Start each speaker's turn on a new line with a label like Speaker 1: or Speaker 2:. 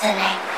Speaker 1: Salam.